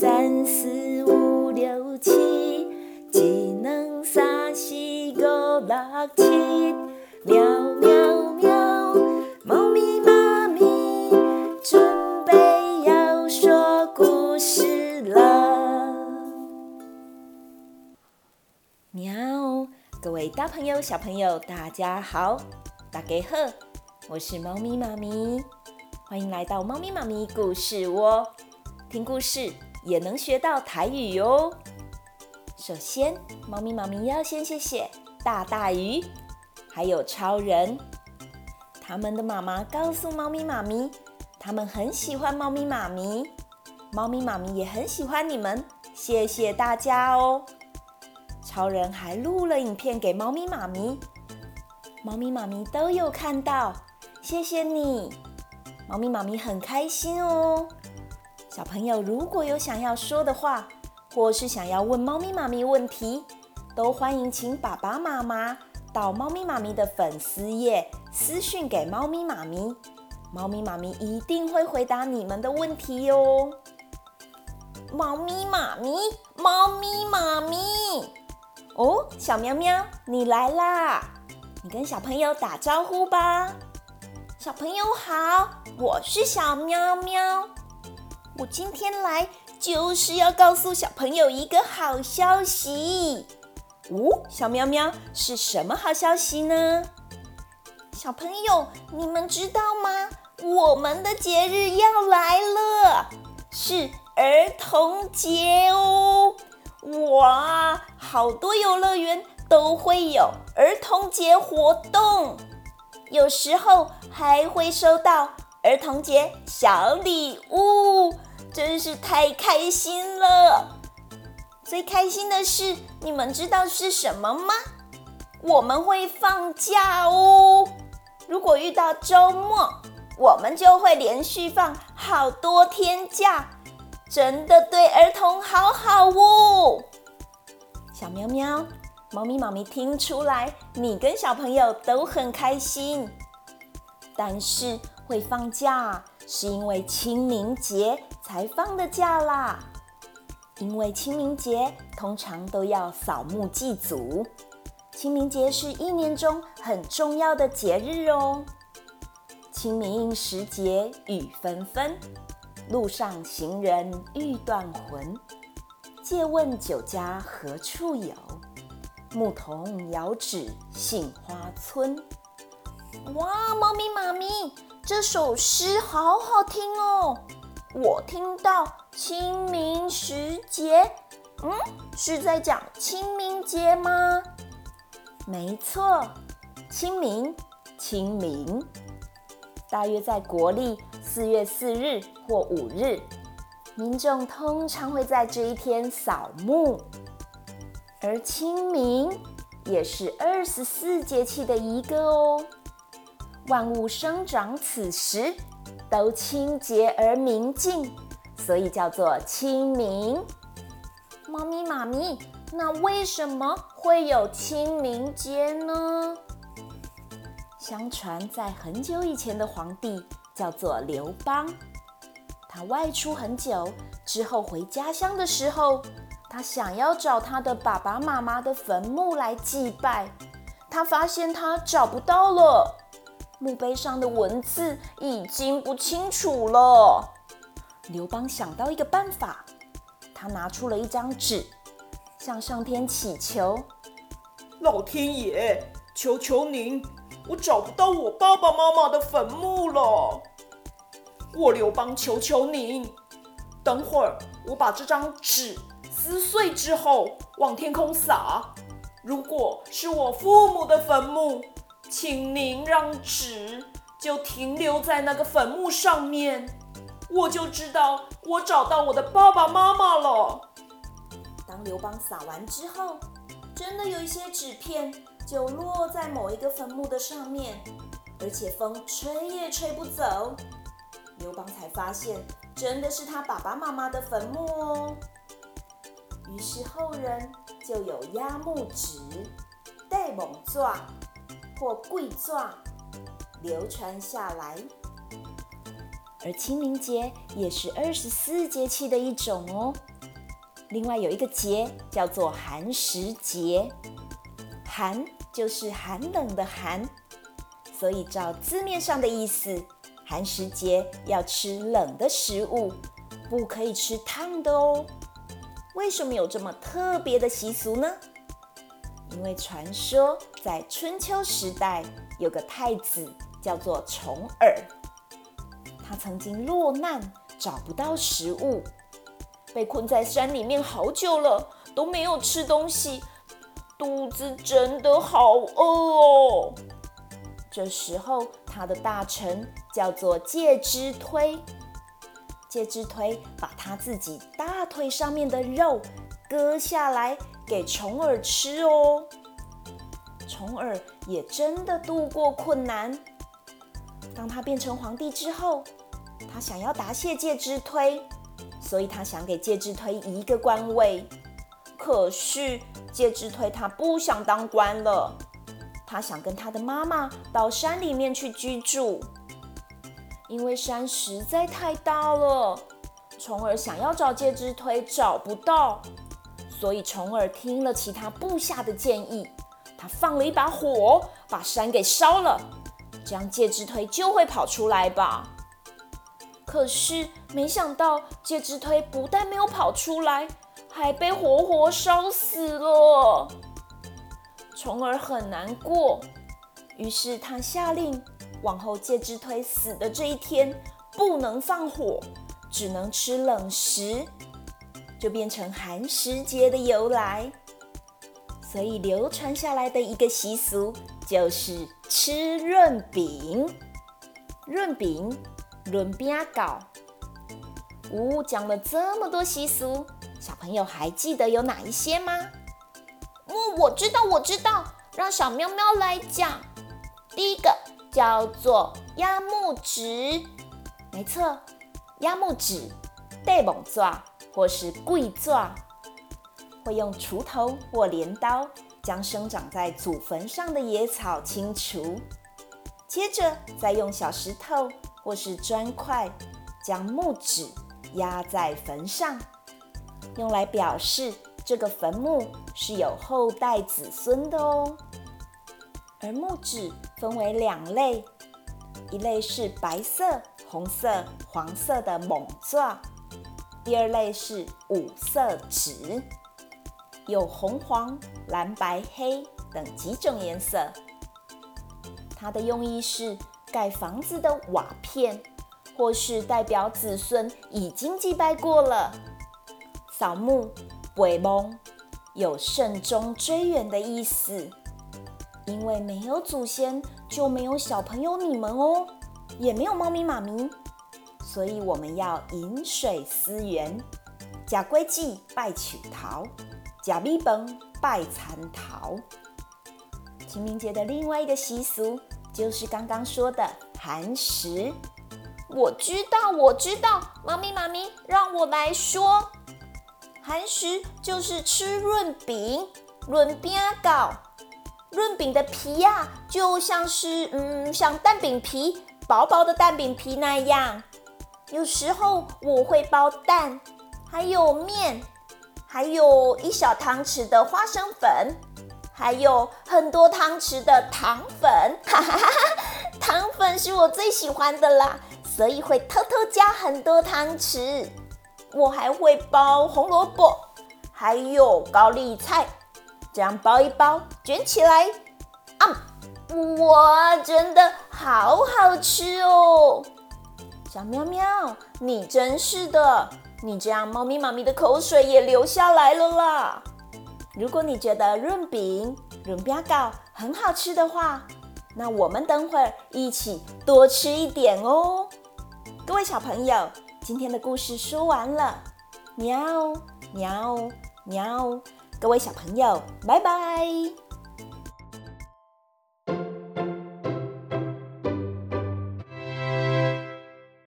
三四五六七，一二三四五六七，喵喵喵，猫咪妈咪准备要说故事了。喵，各位大朋友、小朋友，大家好，大家好，我是猫咪妈咪，欢迎来到猫咪妈咪故事窝。听故事也能学到台语哟。首先，猫咪妈咪要先谢谢大大鱼，还有超人。他们的妈妈告诉猫咪妈咪，他们很喜欢猫咪妈咪，猫咪妈咪也很喜欢你们。谢谢大家哦。超人还录了影片给猫咪妈咪，猫咪妈咪都有看到。谢谢你，猫咪妈咪很开心哦。小朋友，如果有想要说的话，或是想要问猫咪妈咪问题，都欢迎请爸爸妈妈到猫咪妈咪的粉丝页私讯给猫咪妈咪，猫咪妈咪一定会回答你们的问题哟。猫咪妈咪，猫咪妈咪，哦，小喵喵，你来啦！你跟小朋友打招呼吧。小朋友好，我是小喵喵。我今天来就是要告诉小朋友一个好消息。哦，小喵喵，是什么好消息呢？小朋友，你们知道吗？我们的节日要来了，是儿童节哦！哇，好多游乐园都会有儿童节活动，有时候还会收到儿童节小礼物。真是太开心了！最开心的是，你们知道是什么吗？我们会放假哦。如果遇到周末，我们就会连续放好多天假，真的对儿童好好哦。小喵喵，猫咪妈咪听出来，你跟小朋友都很开心。但是会放假，是因为清明节。才放的假啦，因为清明节通常都要扫墓祭祖。清明节是一年中很重要的节日哦。清明时节雨纷纷，路上行人欲断魂。借问酒家何处有？牧童遥指杏花村。哇，猫咪妈咪，这首诗好好听哦。我听到清明时节，嗯，是在讲清明节吗？没错，清明，清明，大约在国历四月四日或五日，民众通常会在这一天扫墓，而清明也是二十四节气的一个哦。万物生长此时。都清洁而明净，所以叫做清明。猫咪妈咪，那为什么会有清明节呢？相传在很久以前的皇帝叫做刘邦，他外出很久之后回家乡的时候，他想要找他的爸爸妈妈的坟墓来祭拜，他发现他找不到了。墓碑上的文字已经不清楚了。刘邦想到一个办法，他拿出了一张纸，向上天祈求：“老天爷，求求您，我找不到我爸爸妈妈的坟墓了。我刘邦求求您，等会儿我把这张纸撕碎之后往天空撒。如果是我父母的坟墓。”请您让纸就停留在那个坟墓上面，我就知道我找到我的爸爸妈妈了。当刘邦撒完之后，真的有一些纸片就落在某一个坟墓的上面，而且风吹也吹不走。刘邦才发现，真的是他爸爸妈妈的坟墓哦。于是后人就有压墓纸、戴猛状。或跪状流传下来。而清明节也是二十四节气的一种哦。另外有一个节叫做寒食节，寒就是寒冷的寒，所以照字面上的意思，寒食节要吃冷的食物，不可以吃烫的哦。为什么有这么特别的习俗呢？因为传说在春秋时代有个太子叫做重耳。他曾经落难，找不到食物，被困在山里面好久了，都没有吃东西，肚子真的好饿哦。这时候，他的大臣叫做介之推，介之推把他自己大腿上面的肉割下来给虫儿吃哦。虫儿也真的度过困难。当他变成皇帝之后，他想要答谢介之推，所以他想给介之推一个官位。可是介之推他不想当官了，他想跟他的妈妈到山里面去居住，因为山实在太大了。虫儿想要找介之推找不到，所以虫儿听了其他部下的建议，他放了一把火，把山给烧了。这样介之推就会跑出来吧？可是没想到介之推不但没有跑出来，还被活活烧死了。虫儿很难过，于是他下令，往后介之推死的这一天不能放火，只能吃冷食，就变成寒食节的由来。所以流传下来的一个习俗就是吃润饼。润饼，润饼糕。呜，讲了这么多习俗，小朋友还记得有哪一些吗？哦，我知道，我知道，让小喵喵来讲。第一个叫做压木纸，没错，压木纸、带猛抓或是跪坐。会用锄头或镰刀将生长在祖坟上的野草清除，接着再用小石头或是砖块将木纸压在坟上，用来表示这个坟墓是有后代子孙的哦。而木纸分为两类，一类是白色、红色、黄色的猛爪，第二类是五色纸。有红、黄、蓝、白、黑等几种颜色。它的用意是盖房子的瓦片，或是代表子孙已经祭拜过了。扫墓、背墓有慎终追远的意思。因为没有祖先，就没有小朋友你们哦，也没有猫咪妈咪，所以我们要饮水思源，假归祭拜取桃。假米崩拜蚕桃。清明节的另外一个习俗就是刚刚说的寒食。我知道，我知道，妈咪妈咪，让我来说。寒食就是吃润饼，润饼糕。润饼的皮呀、啊，就像是嗯，像蛋饼皮，薄薄的蛋饼皮那样。有时候我会包蛋，还有面。还有一小汤匙的花生粉，还有很多汤匙的糖粉，哈哈哈！糖粉是我最喜欢的啦，所以会偷偷加很多汤匙。我还会包红萝卜，还有高丽菜，这样包一包，卷起来，啊，哇，真的好好吃哦！小喵喵，你真是的。你这样，猫咪妈咪的口水也流下来了啦。如果你觉得润饼、润饼糕很好吃的话，那我们等会儿一起多吃一点哦。各位小朋友，今天的故事说完了，喵喵喵。各位小朋友，拜拜。